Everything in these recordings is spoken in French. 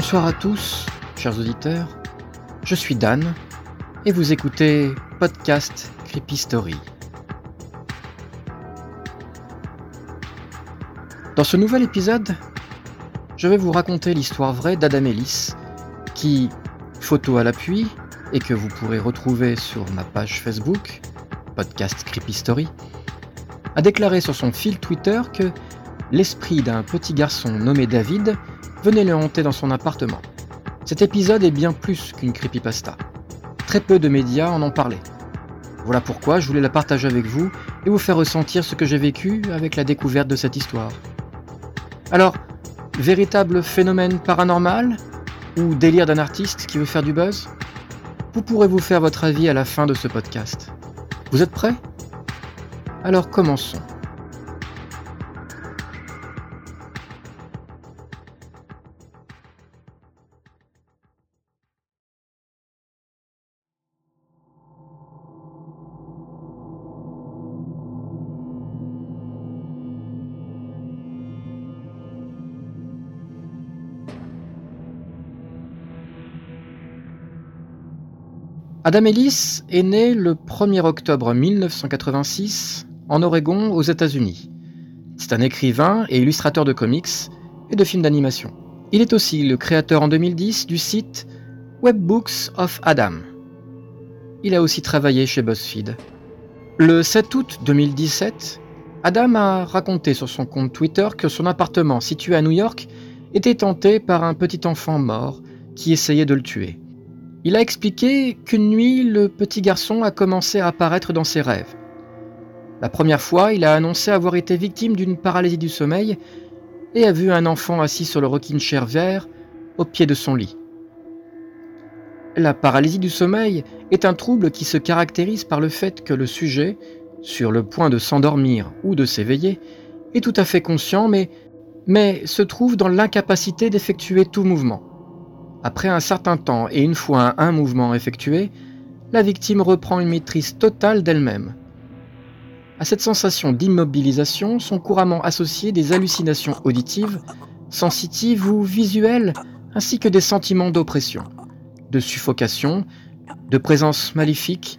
Bonsoir à tous, chers auditeurs. Je suis Dan et vous écoutez Podcast Creepy Story. Dans ce nouvel épisode, je vais vous raconter l'histoire vraie d'Adam Ellis, qui, photo à l'appui, et que vous pourrez retrouver sur ma page Facebook, Podcast Creepy Story, a déclaré sur son fil Twitter que l'esprit d'un petit garçon nommé David venait le hanter dans son appartement. Cet épisode est bien plus qu'une creepypasta. Très peu de médias en ont parlé. Voilà pourquoi je voulais la partager avec vous et vous faire ressentir ce que j'ai vécu avec la découverte de cette histoire. Alors, véritable phénomène paranormal ou délire d'un artiste qui veut faire du buzz? Vous pourrez vous faire votre avis à la fin de ce podcast. Vous êtes prêts? Alors commençons. Adam Ellis est né le 1er octobre 1986 en Oregon aux États-Unis. C'est un écrivain et illustrateur de comics et de films d'animation. Il est aussi le créateur en 2010 du site Webbooks of Adam. Il a aussi travaillé chez BuzzFeed. Le 7 août 2017, Adam a raconté sur son compte Twitter que son appartement situé à New York était hanté par un petit enfant mort qui essayait de le tuer. Il a expliqué qu'une nuit, le petit garçon a commencé à apparaître dans ses rêves. La première fois, il a annoncé avoir été victime d'une paralysie du sommeil et a vu un enfant assis sur le rocking chair vert au pied de son lit. La paralysie du sommeil est un trouble qui se caractérise par le fait que le sujet, sur le point de s'endormir ou de s'éveiller, est tout à fait conscient mais, mais se trouve dans l'incapacité d'effectuer tout mouvement. Après un certain temps et une fois un mouvement effectué, la victime reprend une maîtrise totale d'elle-même. À cette sensation d'immobilisation sont couramment associées des hallucinations auditives, sensitives ou visuelles, ainsi que des sentiments d'oppression, de suffocation, de présence maléfique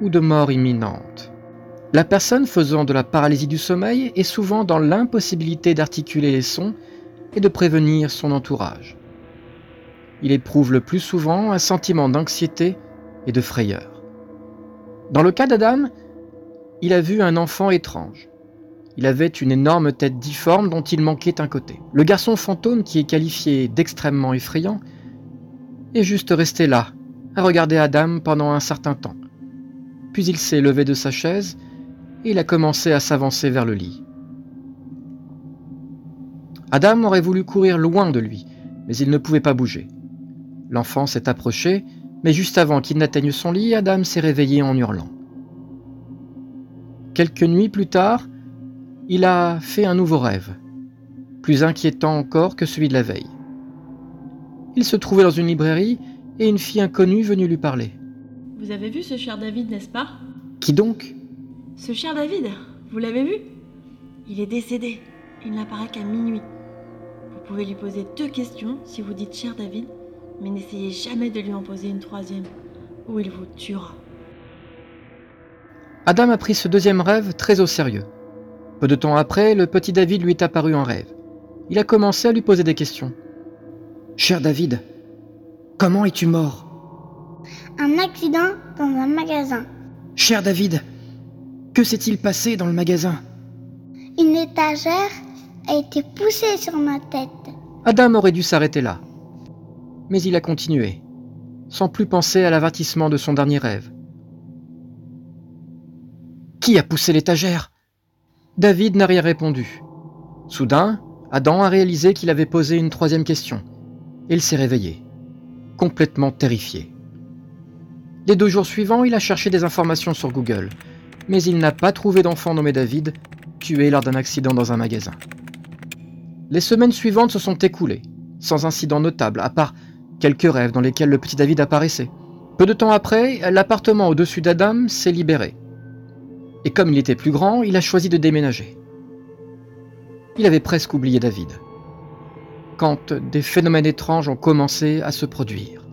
ou de mort imminente. La personne faisant de la paralysie du sommeil est souvent dans l'impossibilité d'articuler les sons et de prévenir son entourage il éprouve le plus souvent un sentiment d'anxiété et de frayeur. Dans le cas d'Adam, il a vu un enfant étrange. Il avait une énorme tête difforme dont il manquait un côté. Le garçon fantôme, qui est qualifié d'extrêmement effrayant, est juste resté là, à regarder Adam pendant un certain temps. Puis il s'est levé de sa chaise et il a commencé à s'avancer vers le lit. Adam aurait voulu courir loin de lui, mais il ne pouvait pas bouger. L'enfant s'est approché, mais juste avant qu'il n'atteigne son lit, Adam s'est réveillé en hurlant. Quelques nuits plus tard, il a fait un nouveau rêve, plus inquiétant encore que celui de la veille. Il se trouvait dans une librairie et une fille inconnue venue lui parler. Vous avez vu ce cher David, n'est-ce pas? Qui donc? Ce cher David, vous l'avez vu? Il est décédé. Il n'apparaît qu'à minuit. Vous pouvez lui poser deux questions si vous dites cher David mais n'essayez jamais de lui en poser une troisième, ou il vous tuera. Adam a pris ce deuxième rêve très au sérieux. Peu de temps après, le petit David lui est apparu en rêve. Il a commencé à lui poser des questions. Cher David, comment es-tu mort? Un accident dans un magasin. Cher David, que s'est-il passé dans le magasin? Une étagère a été poussée sur ma tête. Adam aurait dû s'arrêter là mais il a continué, sans plus penser à l'avertissement de son dernier rêve. Qui a poussé l'étagère? David n'a rien répondu. Soudain, Adam a réalisé qu'il avait posé une troisième question, il s'est réveillé, complètement terrifié. Les deux jours suivants, il a cherché des informations sur Google, mais il n'a pas trouvé d'enfant nommé David, tué lors d'un accident dans un magasin. Les semaines suivantes se sont écoulées, sans incident notable, à part quelques rêves dans lesquels le petit David apparaissait. Peu de temps après, l'appartement au-dessus d'Adam s'est libéré. Et comme il était plus grand, il a choisi de déménager. Il avait presque oublié David. quand des phénomènes étranges ont commencé à se produire.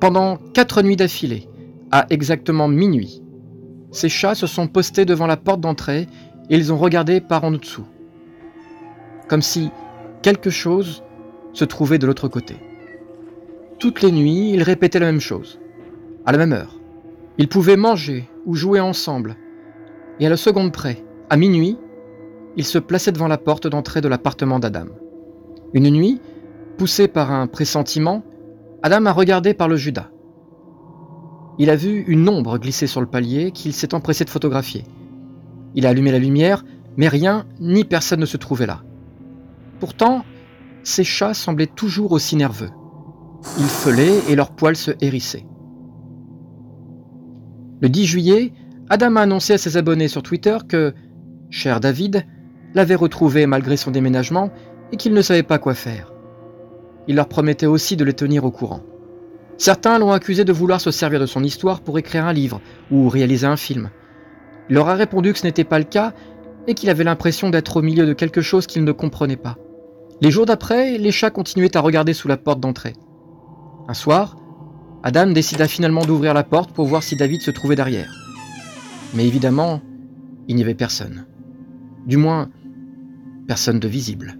Pendant quatre nuits d'affilée, à exactement minuit, ces chats se sont postés devant la porte d'entrée et ils ont regardé par en dessous. Comme si quelque chose se trouvait de l'autre côté. Toutes les nuits, ils répétaient la même chose, à la même heure. Ils pouvaient manger ou jouer ensemble, et à la seconde près, à minuit, ils se plaçaient devant la porte d'entrée de l'appartement d'Adam. Une nuit, poussé par un pressentiment, Adam a regardé par le Judas. Il a vu une ombre glisser sur le palier qu'il s'est empressé de photographier. Il a allumé la lumière, mais rien ni personne ne se trouvait là. Pourtant, ces chats semblaient toujours aussi nerveux. Ils felaient et leurs poils se hérissaient. Le 10 juillet, Adam a annoncé à ses abonnés sur Twitter que, cher David, l'avait retrouvé malgré son déménagement et qu'il ne savait pas quoi faire. Il leur promettait aussi de les tenir au courant. Certains l'ont accusé de vouloir se servir de son histoire pour écrire un livre ou réaliser un film. Il leur a répondu que ce n'était pas le cas et qu'il avait l'impression d'être au milieu de quelque chose qu'il ne comprenait pas. Les jours d'après, les chats continuaient à regarder sous la porte d'entrée. Un soir, Adam décida finalement d'ouvrir la porte pour voir si David se trouvait derrière. Mais évidemment, il n'y avait personne. Du moins, personne de visible.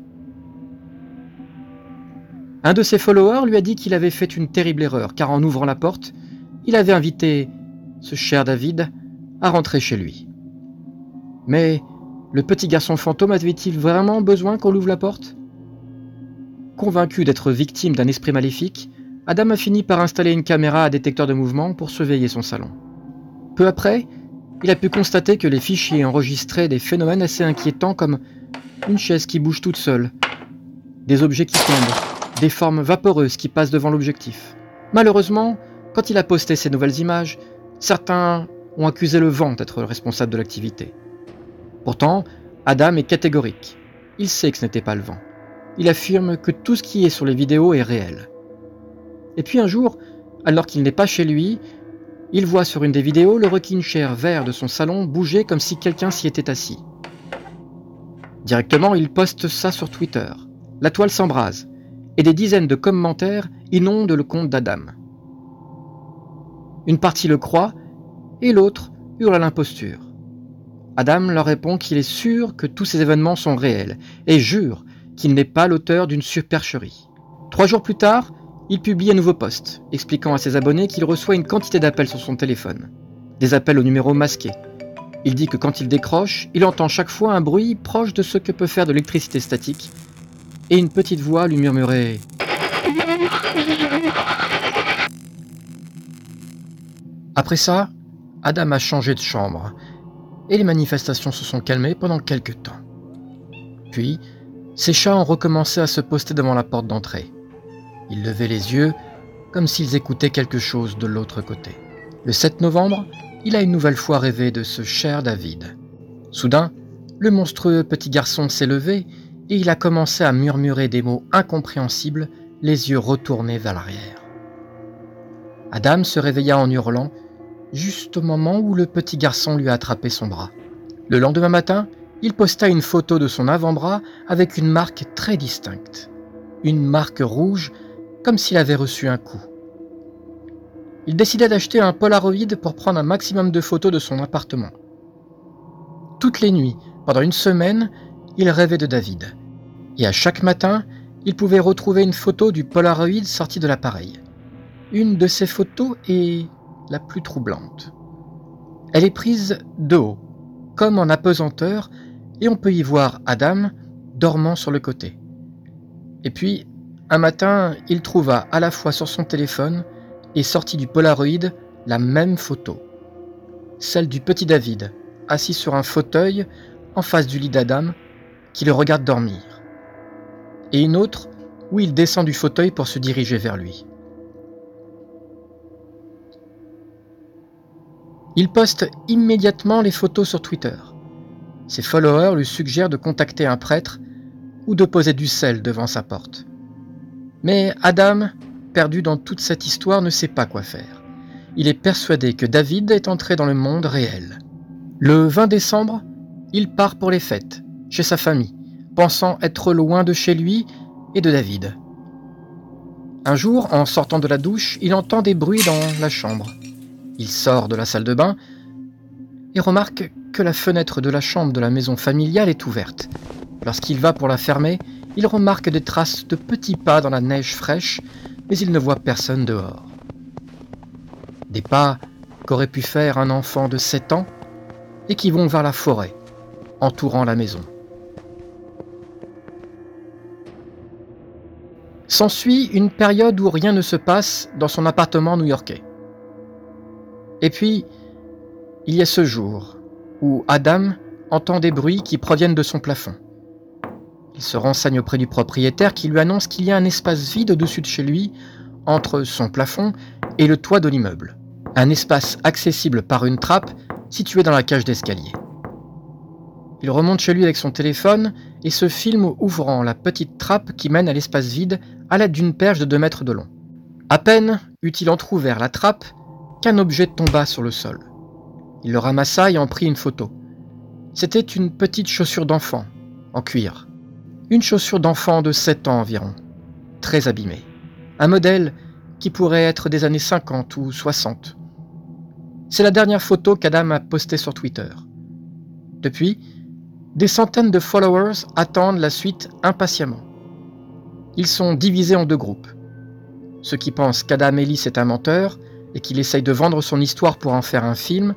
Un de ses followers lui a dit qu'il avait fait une terrible erreur, car en ouvrant la porte, il avait invité ce cher David à rentrer chez lui. Mais le petit garçon fantôme avait-il vraiment besoin qu'on l'ouvre la porte? Convaincu d'être victime d'un esprit maléfique, Adam a fini par installer une caméra à détecteur de mouvement pour surveiller son salon. Peu après, il a pu constater que les fichiers enregistraient des phénomènes assez inquiétants comme une chaise qui bouge toute seule, des objets qui tombent, des formes vaporeuses qui passent devant l'objectif. Malheureusement, quand il a posté ces nouvelles images, certains ont accusé le vent d'être le responsable de l'activité. Pourtant, Adam est catégorique. Il sait que ce n'était pas le vent. Il affirme que tout ce qui est sur les vidéos est réel. Et puis un jour, alors qu'il n'est pas chez lui, il voit sur une des vidéos le rocking chair vert de son salon bouger comme si quelqu'un s'y était assis. Directement, il poste ça sur Twitter. La toile s'embrase et des dizaines de commentaires inondent le compte d'Adam. Une partie le croit, et l'autre hurle à l'imposture. Adam leur répond qu'il est sûr que tous ces événements sont réels, et jure qu'il n'est pas l'auteur d'une supercherie. Trois jours plus tard, il publie un nouveau post, expliquant à ses abonnés qu'il reçoit une quantité d'appels sur son téléphone. Des appels au numéro masqué. Il dit que quand il décroche, il entend chaque fois un bruit proche de ce que peut faire de l'électricité statique et une petite voix lui murmurait Après ça, Adam a changé de chambre et les manifestations se sont calmées pendant quelques temps. Puis, ses chats ont recommencé à se poster devant la porte d'entrée. Ils levaient les yeux comme s'ils écoutaient quelque chose de l'autre côté. Le 7 novembre, il a une nouvelle fois rêvé de ce cher David. Soudain, le monstrueux petit garçon s'est levé et il a commencé à murmurer des mots incompréhensibles, les yeux retournés vers l'arrière. Adam se réveilla en hurlant, juste au moment où le petit garçon lui a attrapé son bras. Le lendemain matin, il posta une photo de son avant-bras avec une marque très distincte. Une marque rouge, comme s'il avait reçu un coup. Il décida d'acheter un Polaroid pour prendre un maximum de photos de son appartement. Toutes les nuits, pendant une semaine, il rêvait de David. Et à chaque matin, il pouvait retrouver une photo du Polaroid sorti de l'appareil. Une de ces photos est la plus troublante. Elle est prise de haut, comme en apesanteur, et on peut y voir Adam dormant sur le côté. Et puis, un matin, il trouva à la fois sur son téléphone et sorti du Polaroid la même photo. Celle du petit David, assis sur un fauteuil en face du lit d'Adam, qui le regarde dormir, et une autre où il descend du fauteuil pour se diriger vers lui. Il poste immédiatement les photos sur Twitter. Ses followers lui suggèrent de contacter un prêtre ou de poser du sel devant sa porte. Mais Adam, perdu dans toute cette histoire, ne sait pas quoi faire. Il est persuadé que David est entré dans le monde réel. Le 20 décembre, il part pour les fêtes, chez sa famille, pensant être loin de chez lui et de David. Un jour, en sortant de la douche, il entend des bruits dans la chambre. Il sort de la salle de bain et remarque que la fenêtre de la chambre de la maison familiale est ouverte. Lorsqu'il va pour la fermer, il remarque des traces de petits pas dans la neige fraîche, mais il ne voit personne dehors. Des pas qu'aurait pu faire un enfant de 7 ans et qui vont vers la forêt, entourant la maison. S'ensuit une période où rien ne se passe dans son appartement new-yorkais. Et puis, il y a ce jour où Adam entend des bruits qui proviennent de son plafond. Il se renseigne auprès du propriétaire qui lui annonce qu'il y a un espace vide au-dessus de chez lui, entre son plafond et le toit de l'immeuble. Un espace accessible par une trappe située dans la cage d'escalier. Il remonte chez lui avec son téléphone et se filme ouvrant la petite trappe qui mène à l'espace vide à l'aide d'une perche de 2 mètres de long. À peine eut-il entr'ouvert la trappe qu'un objet tomba sur le sol. Il le ramassa et en prit une photo. C'était une petite chaussure d'enfant, en cuir. Une chaussure d'enfant de 7 ans environ, très abîmée. Un modèle qui pourrait être des années 50 ou 60. C'est la dernière photo qu'Adam a postée sur Twitter. Depuis, des centaines de followers attendent la suite impatiemment. Ils sont divisés en deux groupes. Ceux qui pensent qu'Adam Ellis est un menteur et qu'il essaye de vendre son histoire pour en faire un film,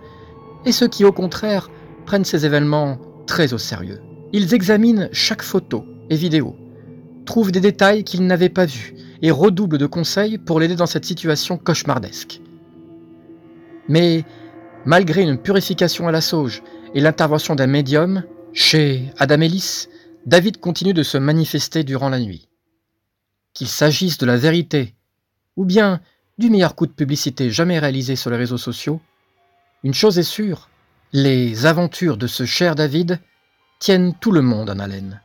et ceux qui au contraire prennent ces événements très au sérieux. Ils examinent chaque photo et vidéo, trouvent des détails qu'ils n'avaient pas vus et redoublent de conseils pour l'aider dans cette situation cauchemardesque. Mais malgré une purification à la sauge et l'intervention d'un médium, chez Adam Ellis, David continue de se manifester durant la nuit. Qu'il s'agisse de la vérité ou bien du meilleur coup de publicité jamais réalisé sur les réseaux sociaux, une chose est sûre, les aventures de ce cher David tiennent tout le monde en haleine.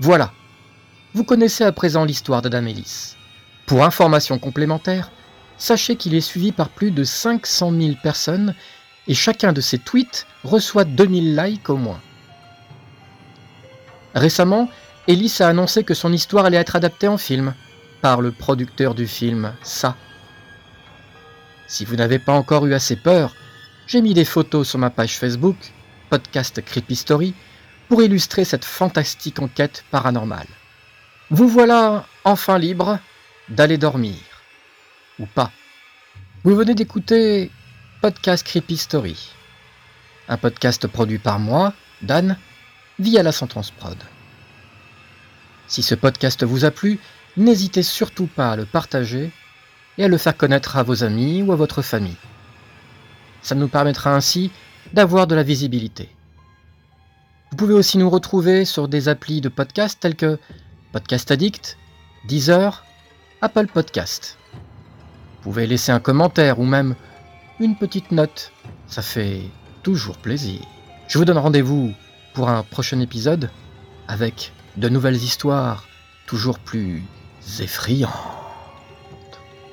Voilà, vous connaissez à présent l'histoire d'Adam Ellis. Pour information complémentaire, sachez qu'il est suivi par plus de 500 000 personnes et chacun de ses tweets reçoit 2000 likes au moins. Récemment, Ellis a annoncé que son histoire allait être adaptée en film par le producteur du film Ça. Si vous n'avez pas encore eu assez peur, j'ai mis des photos sur ma page Facebook, podcast Creepy Story, pour illustrer cette fantastique enquête paranormale. Vous voilà enfin libre d'aller dormir. Ou pas. Vous venez d'écouter Podcast Creepy Story. Un podcast produit par moi, Dan, via la Sentence Prod. Si ce podcast vous a plu, n'hésitez surtout pas à le partager et à le faire connaître à vos amis ou à votre famille. Ça nous permettra ainsi d'avoir de la visibilité. Vous pouvez aussi nous retrouver sur des applis de podcast tels que Podcast Addict, Deezer, Apple Podcast. Vous pouvez laisser un commentaire ou même une petite note. Ça fait toujours plaisir. Je vous donne rendez-vous pour un prochain épisode avec de nouvelles histoires toujours plus effrayantes.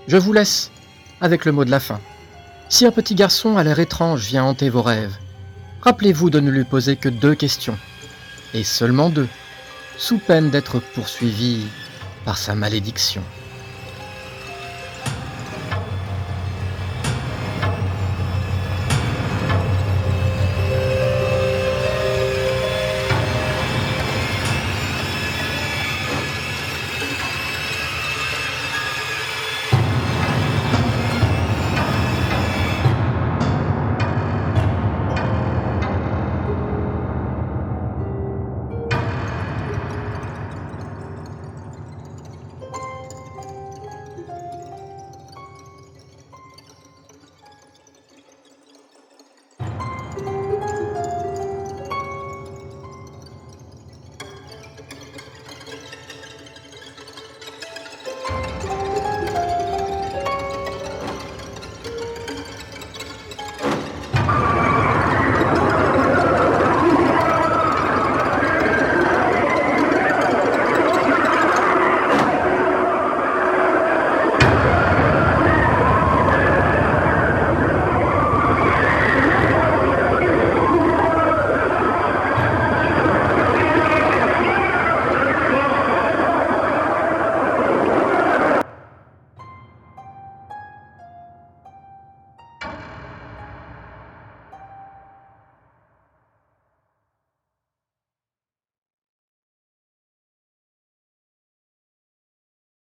Je vous laisse avec le mot de la fin. Si un petit garçon à l'air étrange vient hanter vos rêves, rappelez-vous de ne lui poser que deux questions, et seulement deux, sous peine d'être poursuivi par sa malédiction.